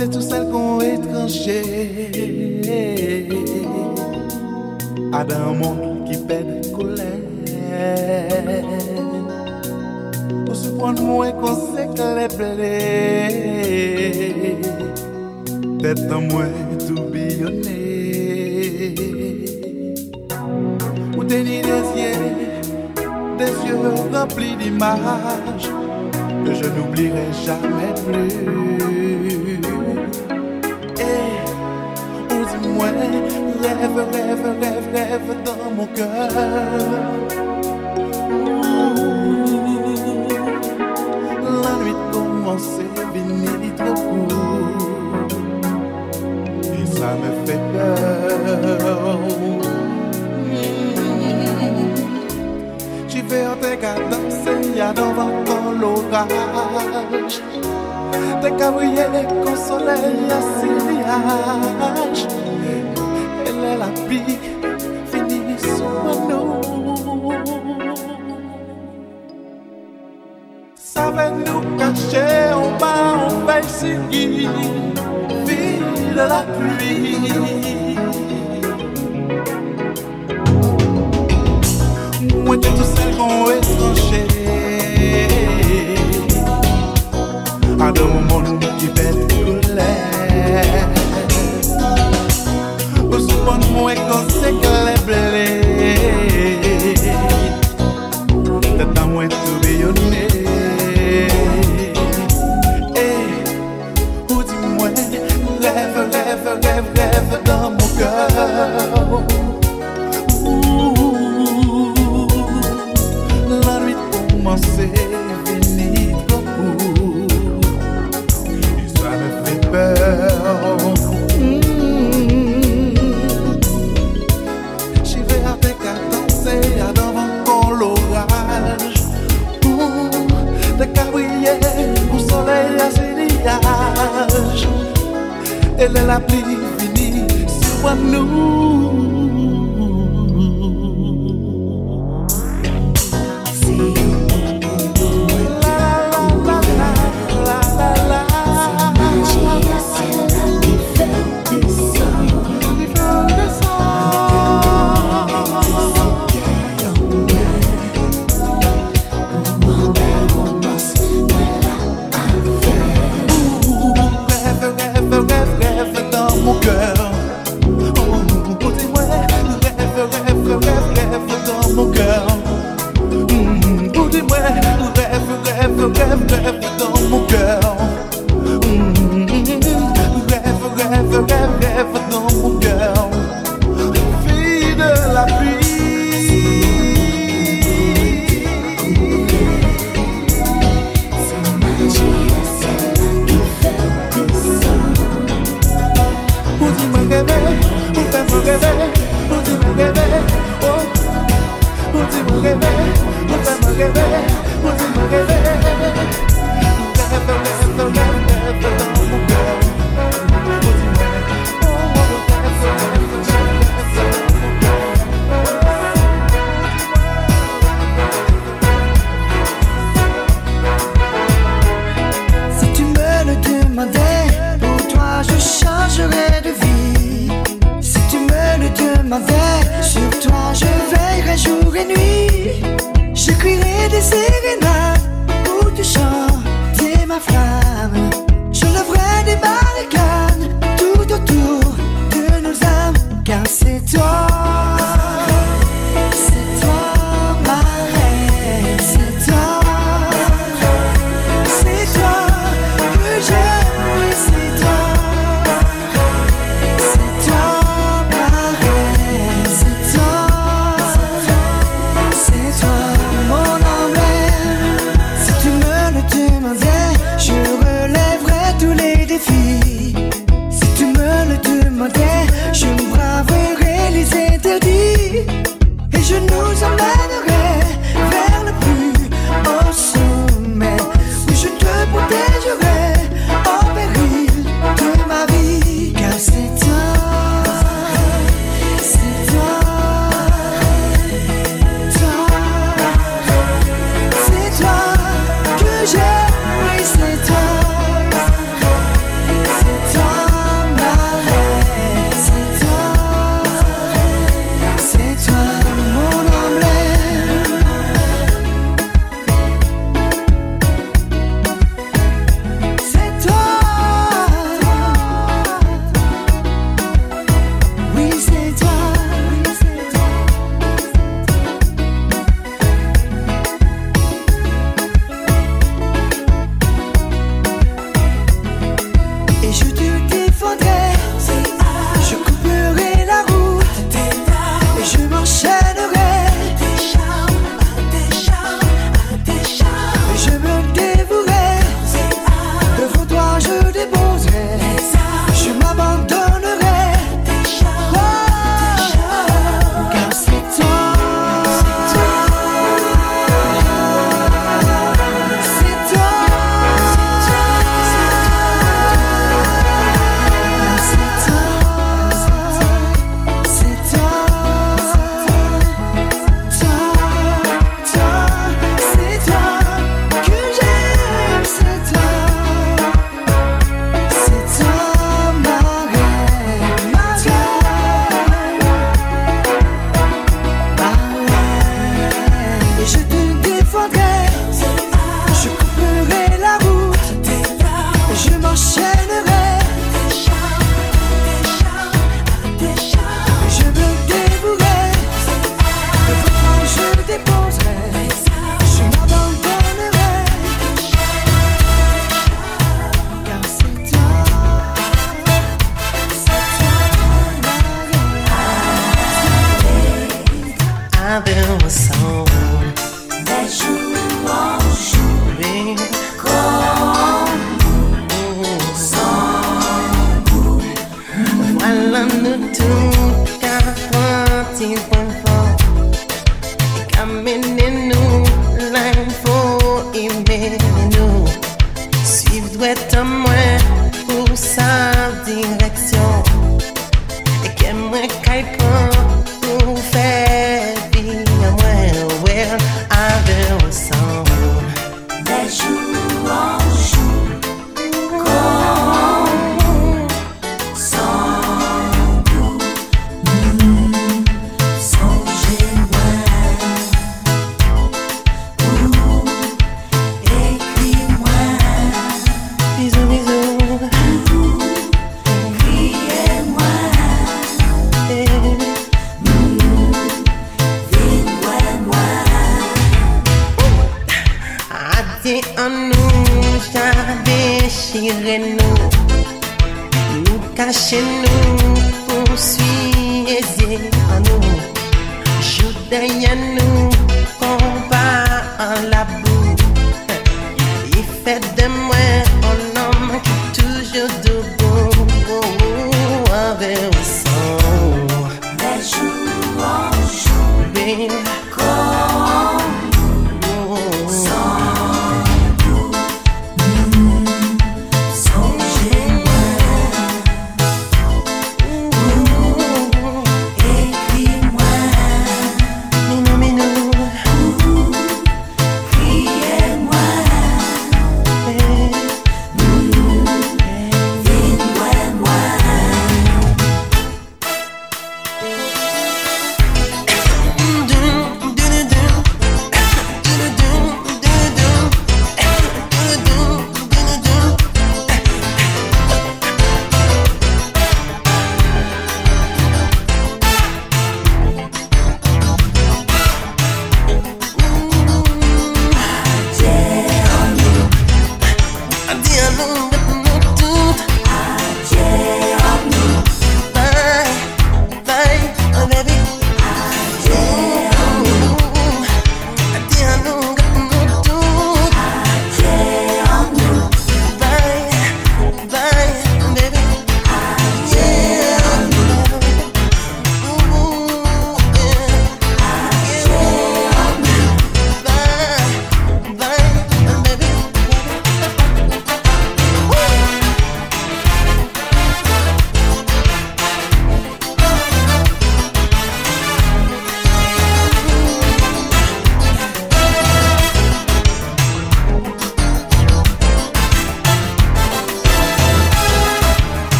Te tout sel kon etranje Adan moun ki ped kolè Ou soupon mwen kon se kleple Tetan mwen toubillonne Ou teni des yeux, des yeux remplis d'images que je n'oublierai jamais plus. Rêve, rêve, rêve, rêve dans mon cœur. La nuit commence, venir trop court. Et ça me fait peur. Vais en tes danser, y'a devant l'orage. Tes cabriers qu'au soleil à sillage. api Fini sou anou Save nou kache Ou pa ou fey siri Vi de la pli se vini pou. Histoire me fè peur. Jivè avèk a dansè adavan kon l'oraj Dè kabriye pou soley a siliyaj Elè la pli vini sou an nou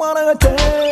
I wanna take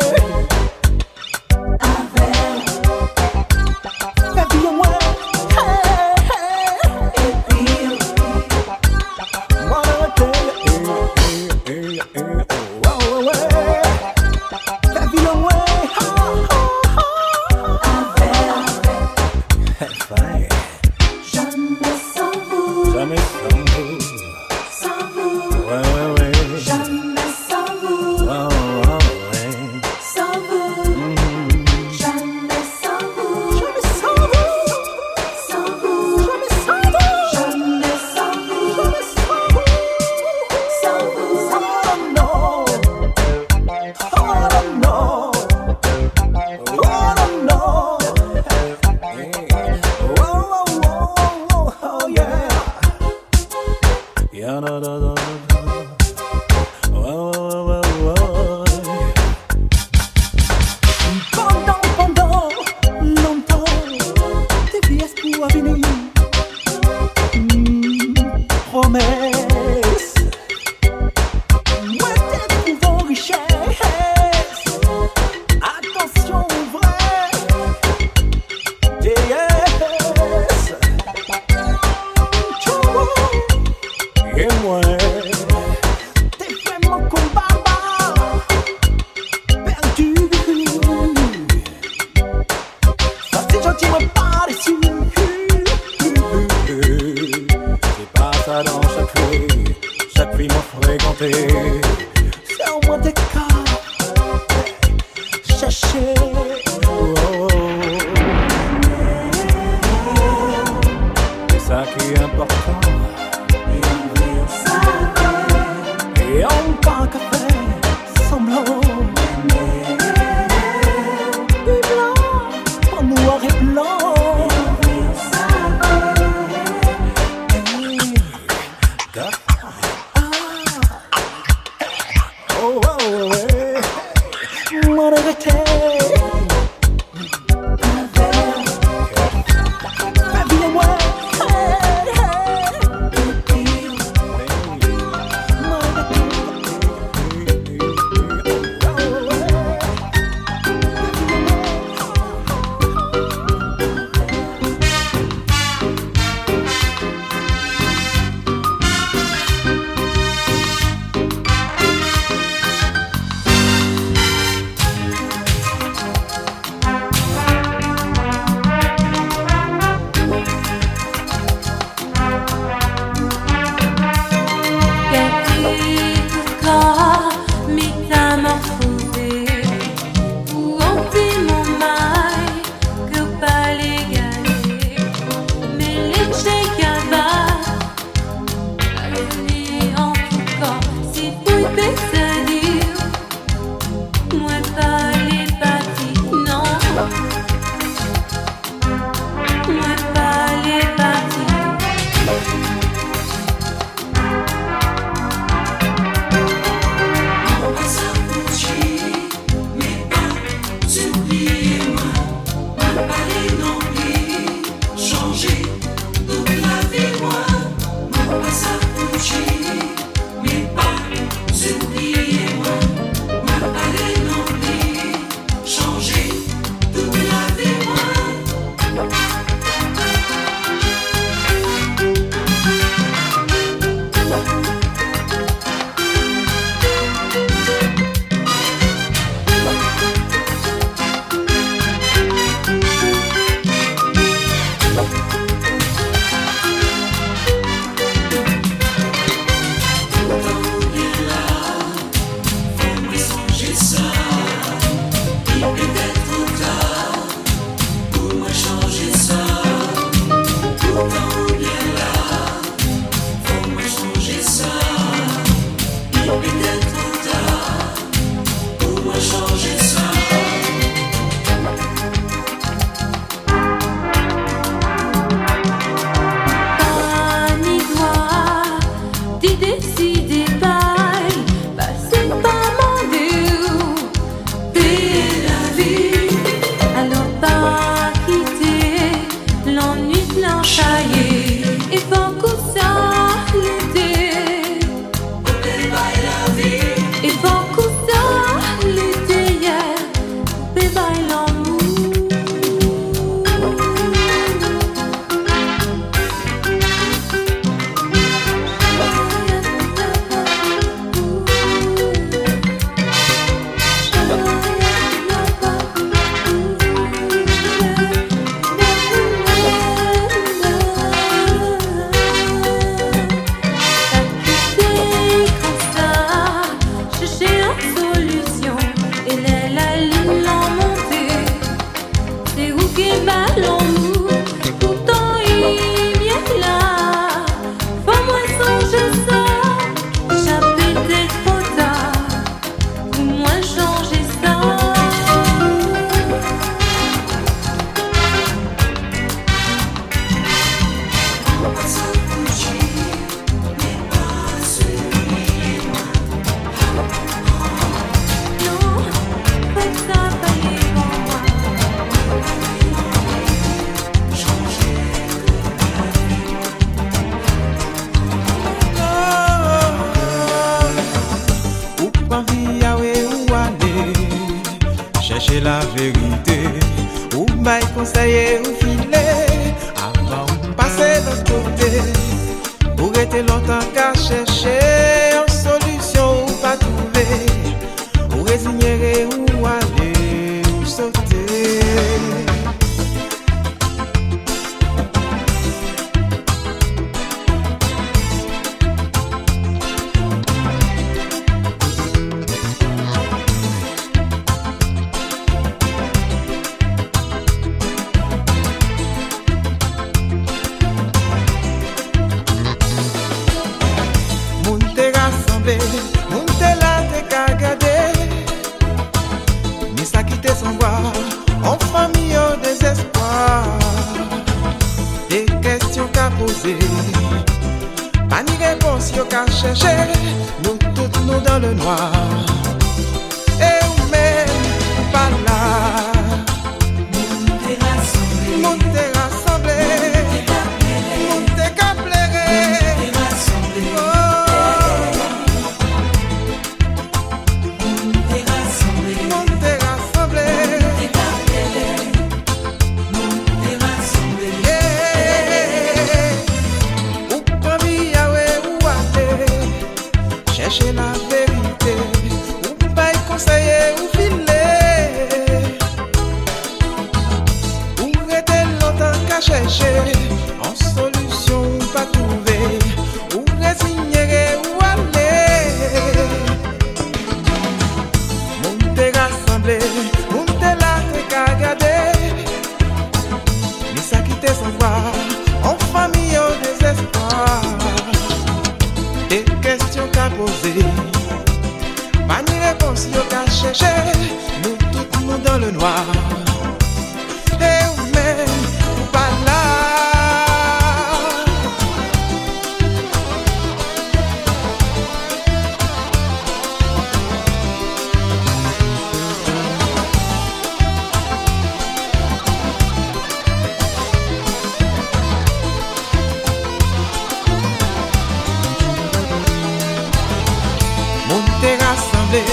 tremble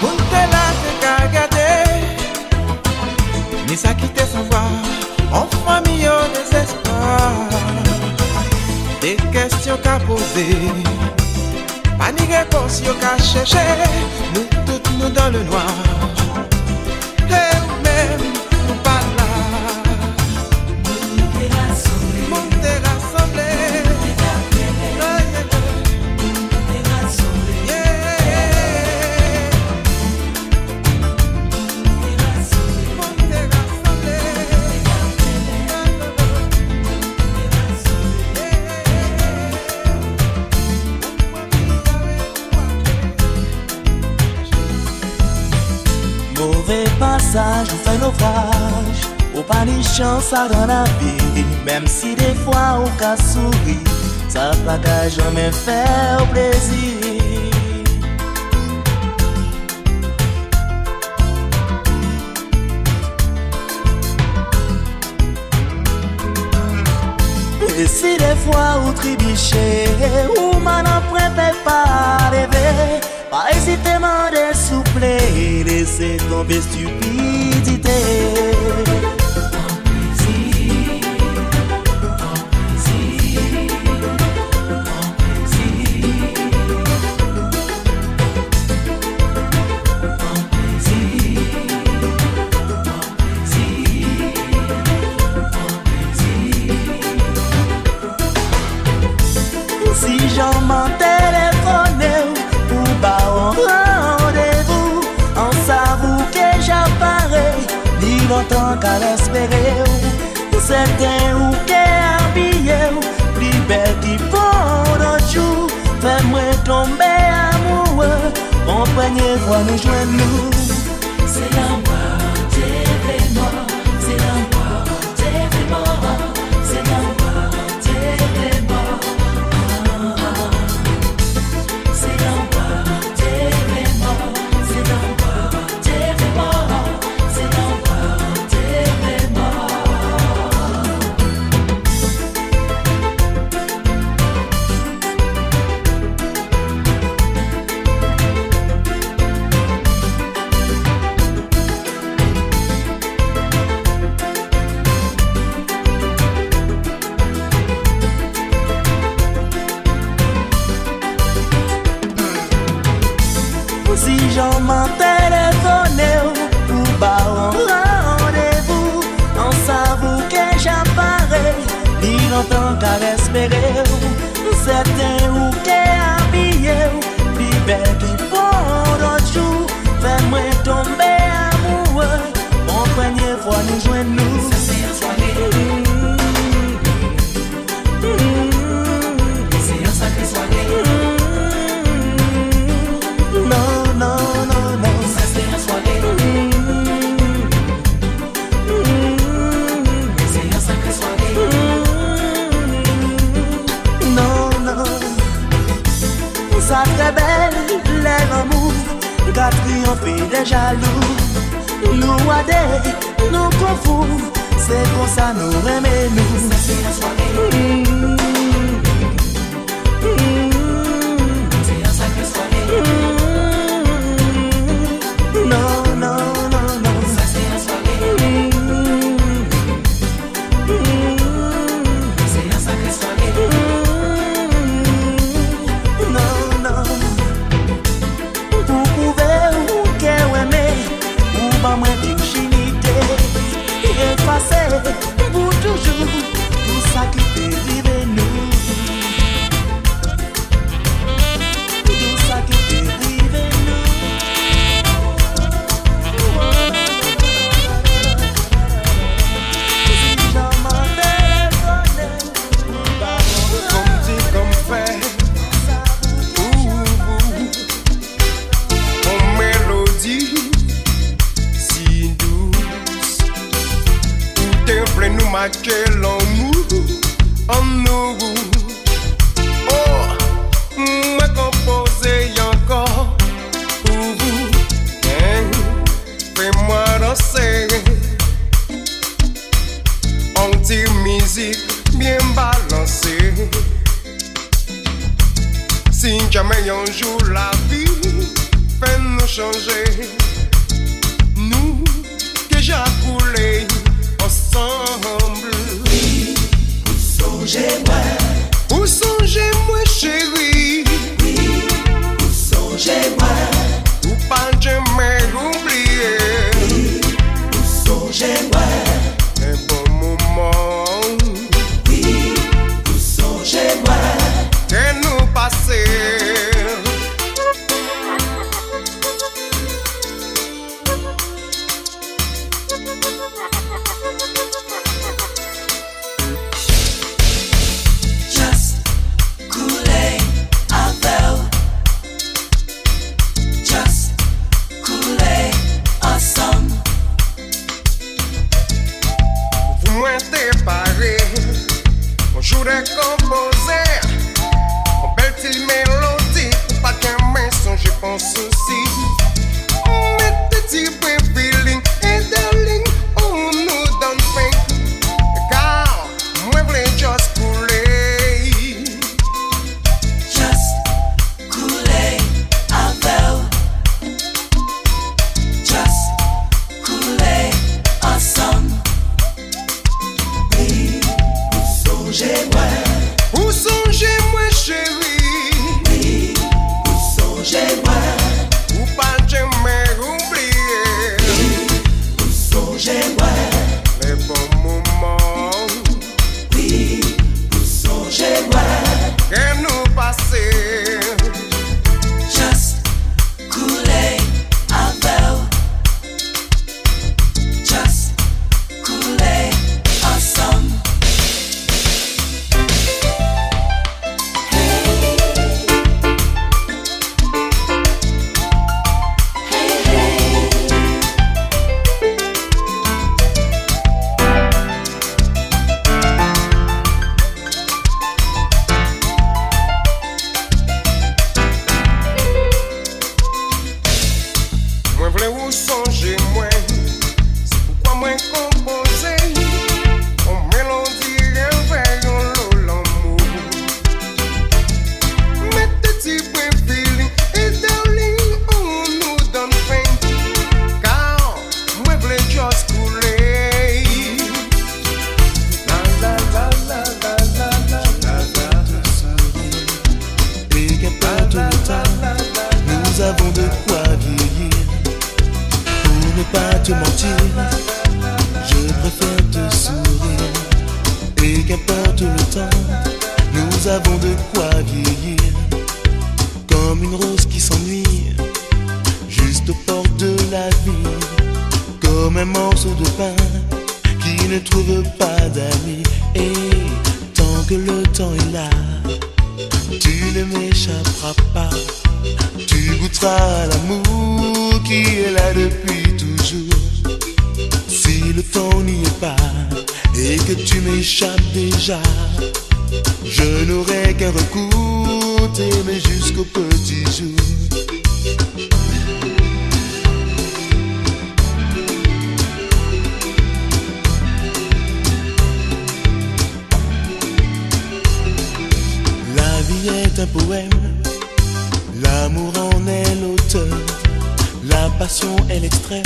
Moun te la te ka gade Ni sa ki te savwa An fami yo desespoir De kestyon ka pose Pa ni repons yo ka cheche Nou tout nou dan le noir. La vi Mem si de fwa ou ka souri Sa pa ka jome fè ou plezi si de fwa ou tribiche Ou man apre pe pa leve Pa esite man de souple Lese tombe stupidite Se gen ou ke abye ou Li beti pou dojou Fè mwen tombe amou Mwen pwenye vwa nou jwen nou l'amour en est l'auteur, la passion est l'extrême,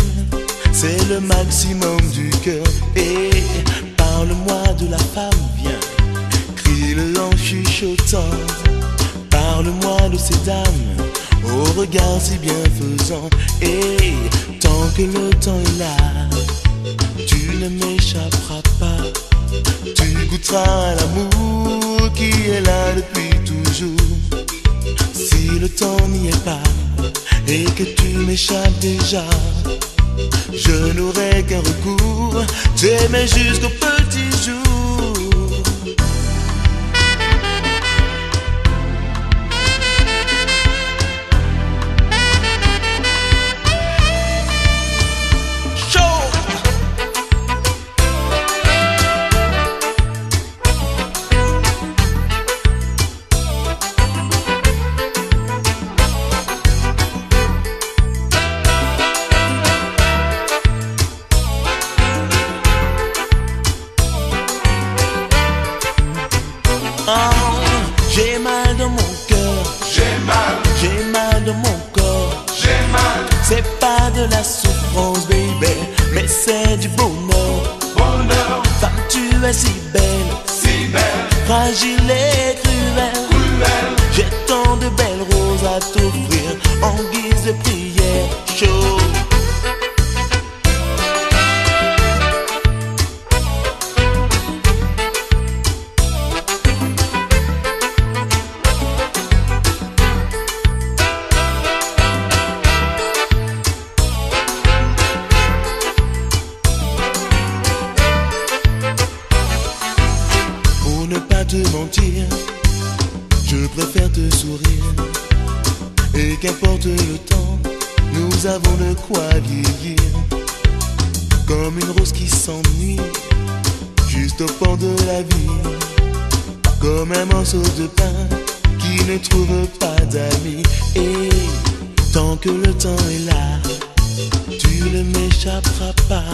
c'est le maximum du cœur. Et parle-moi de la femme, viens, crie-le en chuchotant. Parle-moi de ces dames, au regard si bienfaisant. Et tant que le temps est là, tu ne m'échapperas pas. Tu goûteras l'amour qui est là depuis toujours. Si le temps n'y est pas et que tu m'échappes déjà, je n'aurai qu'un recours, t'aimer jusqu'au petit jour. Comme un morceau de pain qui ne trouve pas d'amis. Et tant que le temps est là, tu ne m'échapperas pas.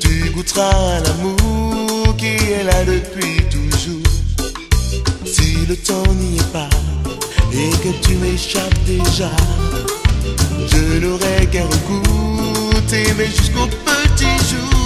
Tu goûteras l'amour qui est là depuis toujours. Si le temps n'y est pas et que tu m'échappes déjà, je n'aurai qu'un recours, t'aimer jusqu'au petit jour.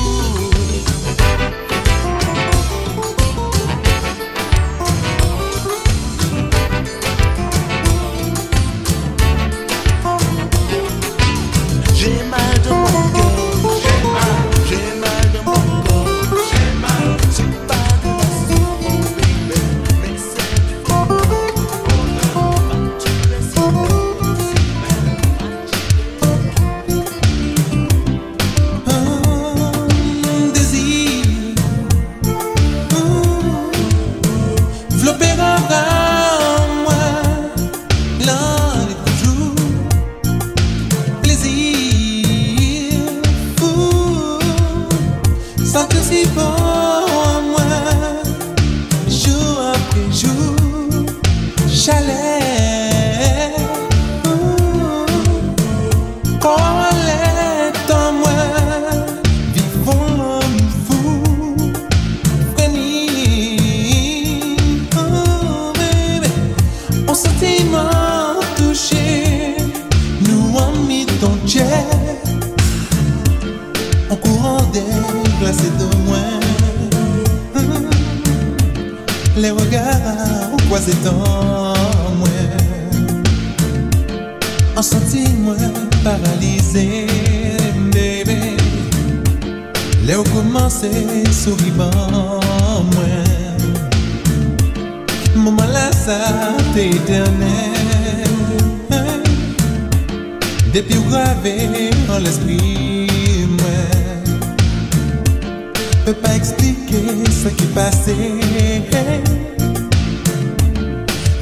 Pe pa eksplike sa ki pase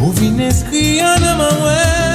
Ou vin eskri an nan man wè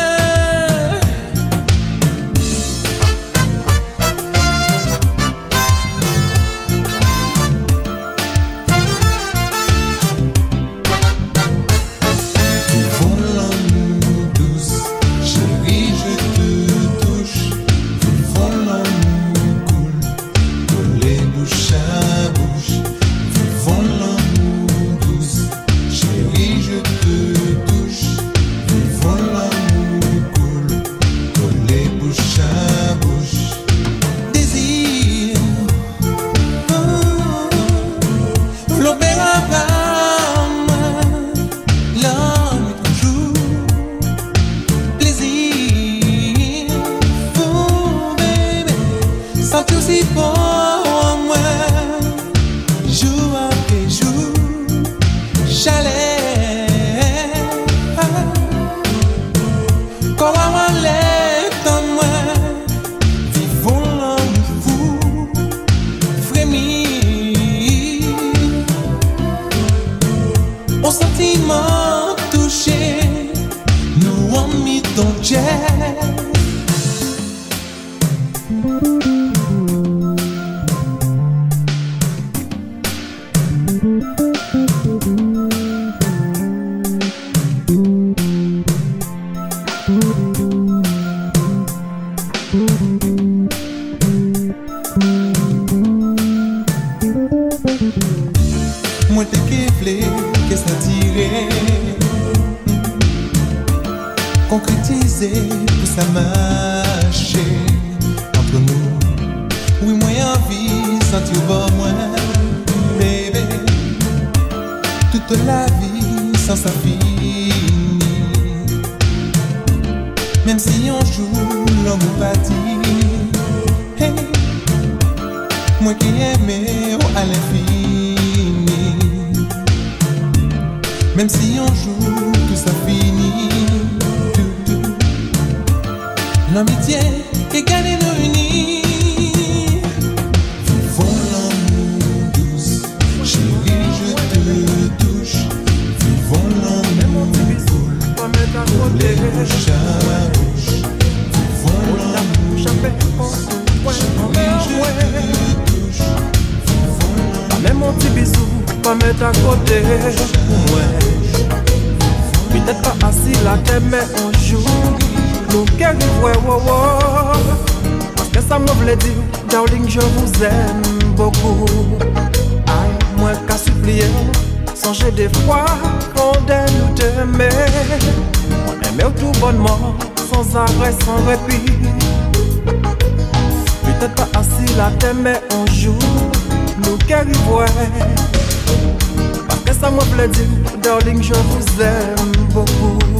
sans répit. Peut-être pas assis la tête, mais un jour, nous qu'arrivons. Parce que ça me plaît, darling, je vous aime beaucoup.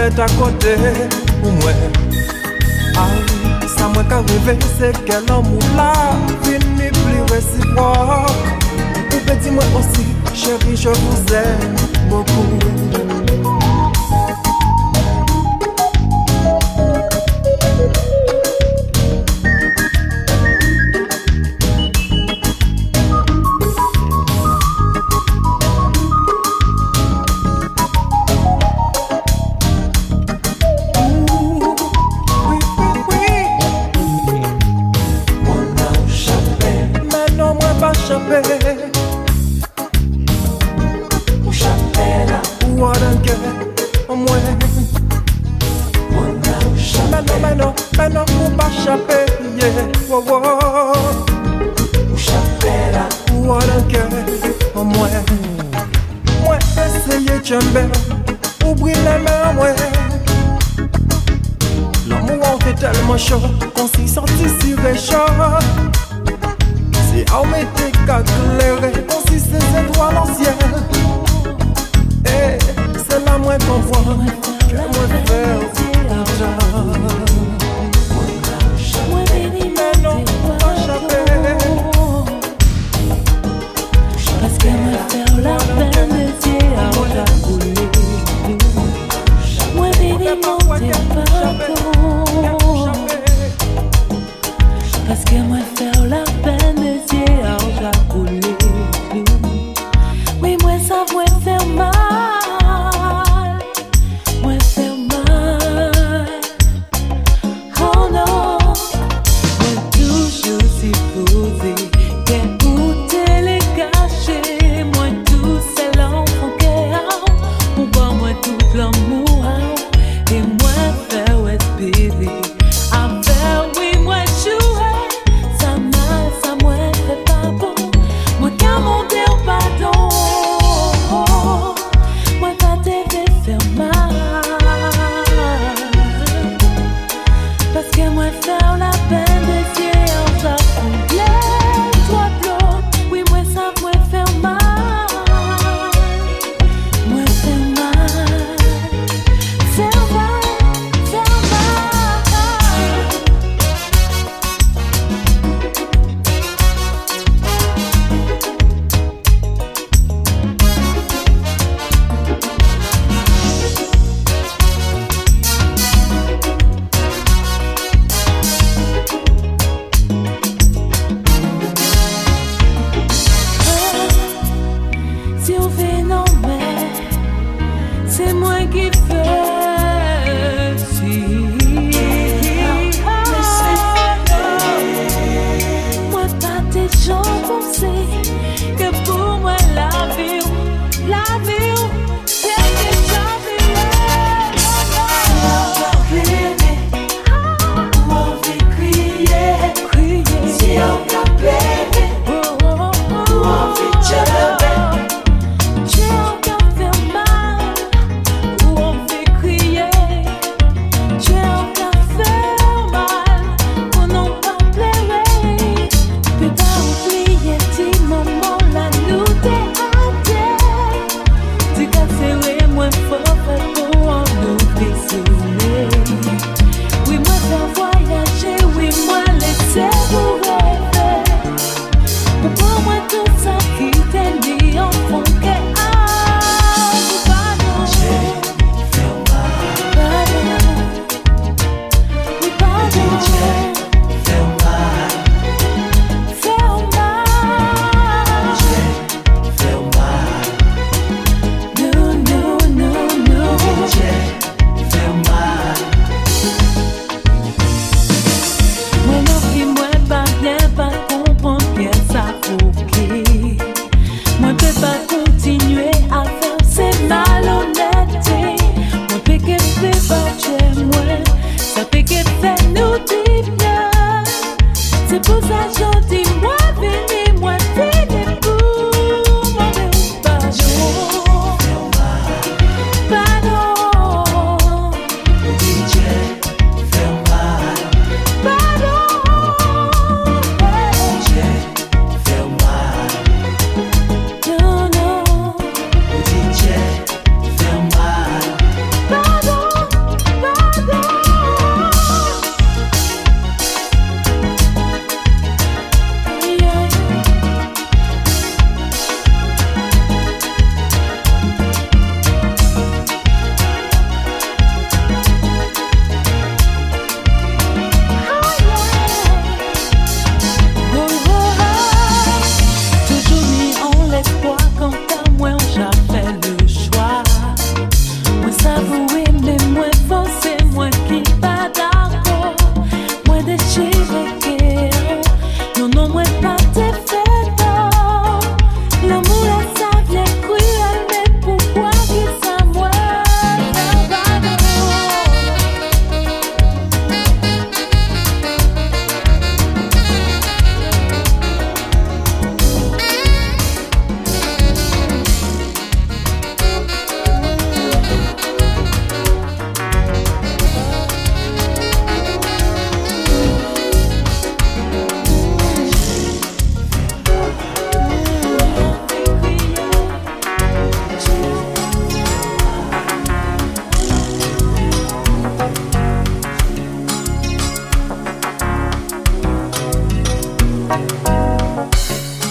met akote pou mwen Ay, ah, sa mwen ka rive se ke l'amou la Vini pli resipwa Ou pe di mwen osi, chéri, je vous aime beaucoup.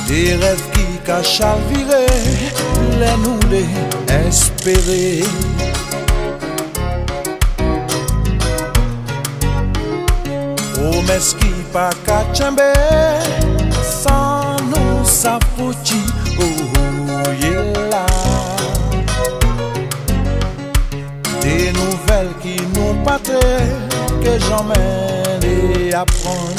Des rêves qui cachent à virer Les nous espérer Promesses qui pas qu'à Sans nous ça Oh yeah Des nouvelles qui nous pâtaient Que jamais les apprendre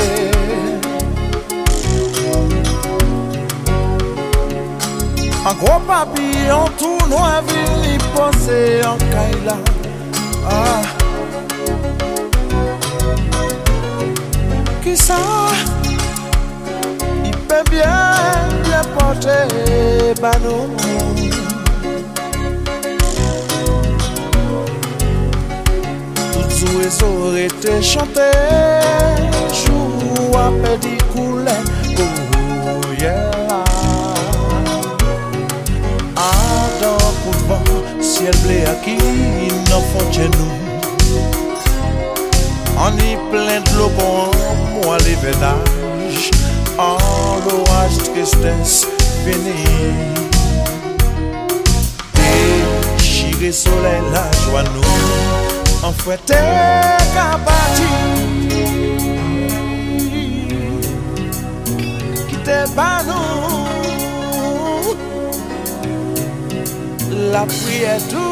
An gro papi an tou nou avin li pose an kaila. Ah. Ki sa, i pe bien, bien pote banou Tout sou e sou rete chante, jou apedi ciel blé à qui n'en faut chez nous. On y plein de l'eau bon, moi les vénages, en l'orage tristesse bénie. Déchiré soleil, la joie nous, en fouette et Qui te bat nous? la prière tout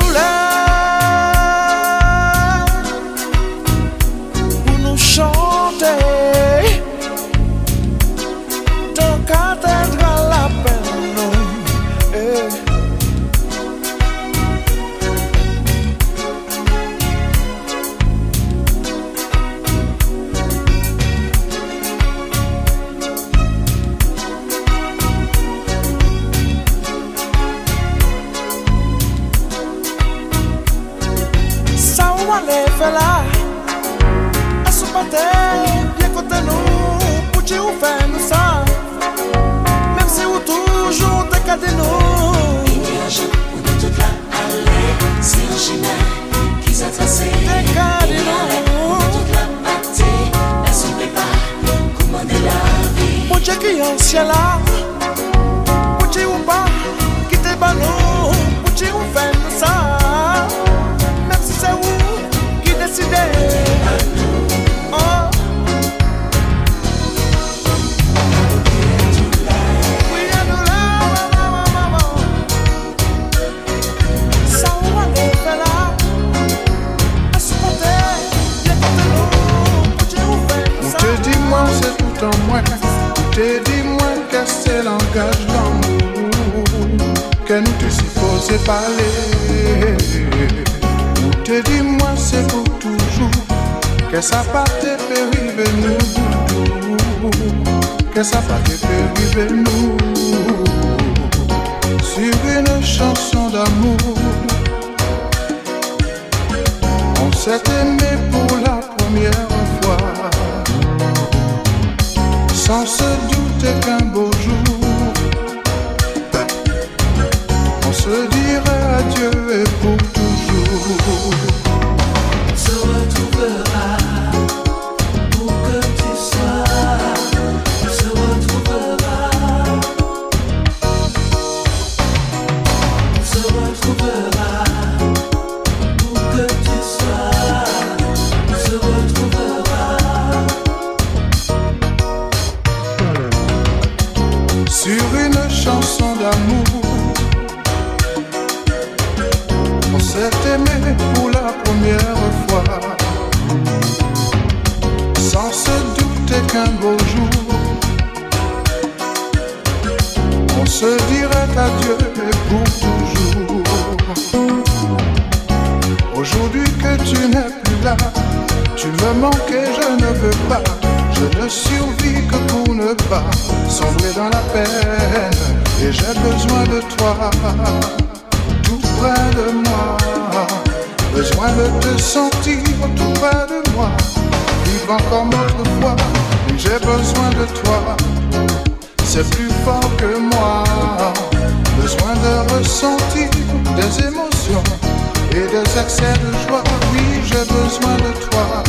certaine joie. Oui, j'ai besoin de toi,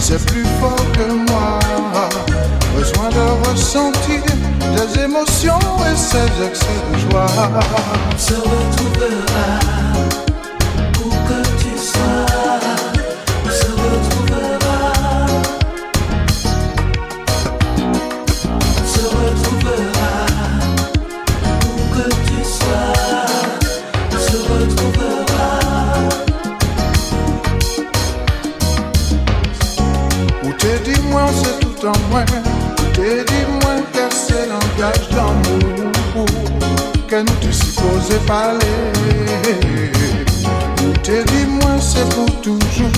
c'est plus fort que moi. Besoin de ressentir des émotions et ces excès de joie. On se retrouvera. pale Mwen te di mwen se pou toujou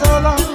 Zola.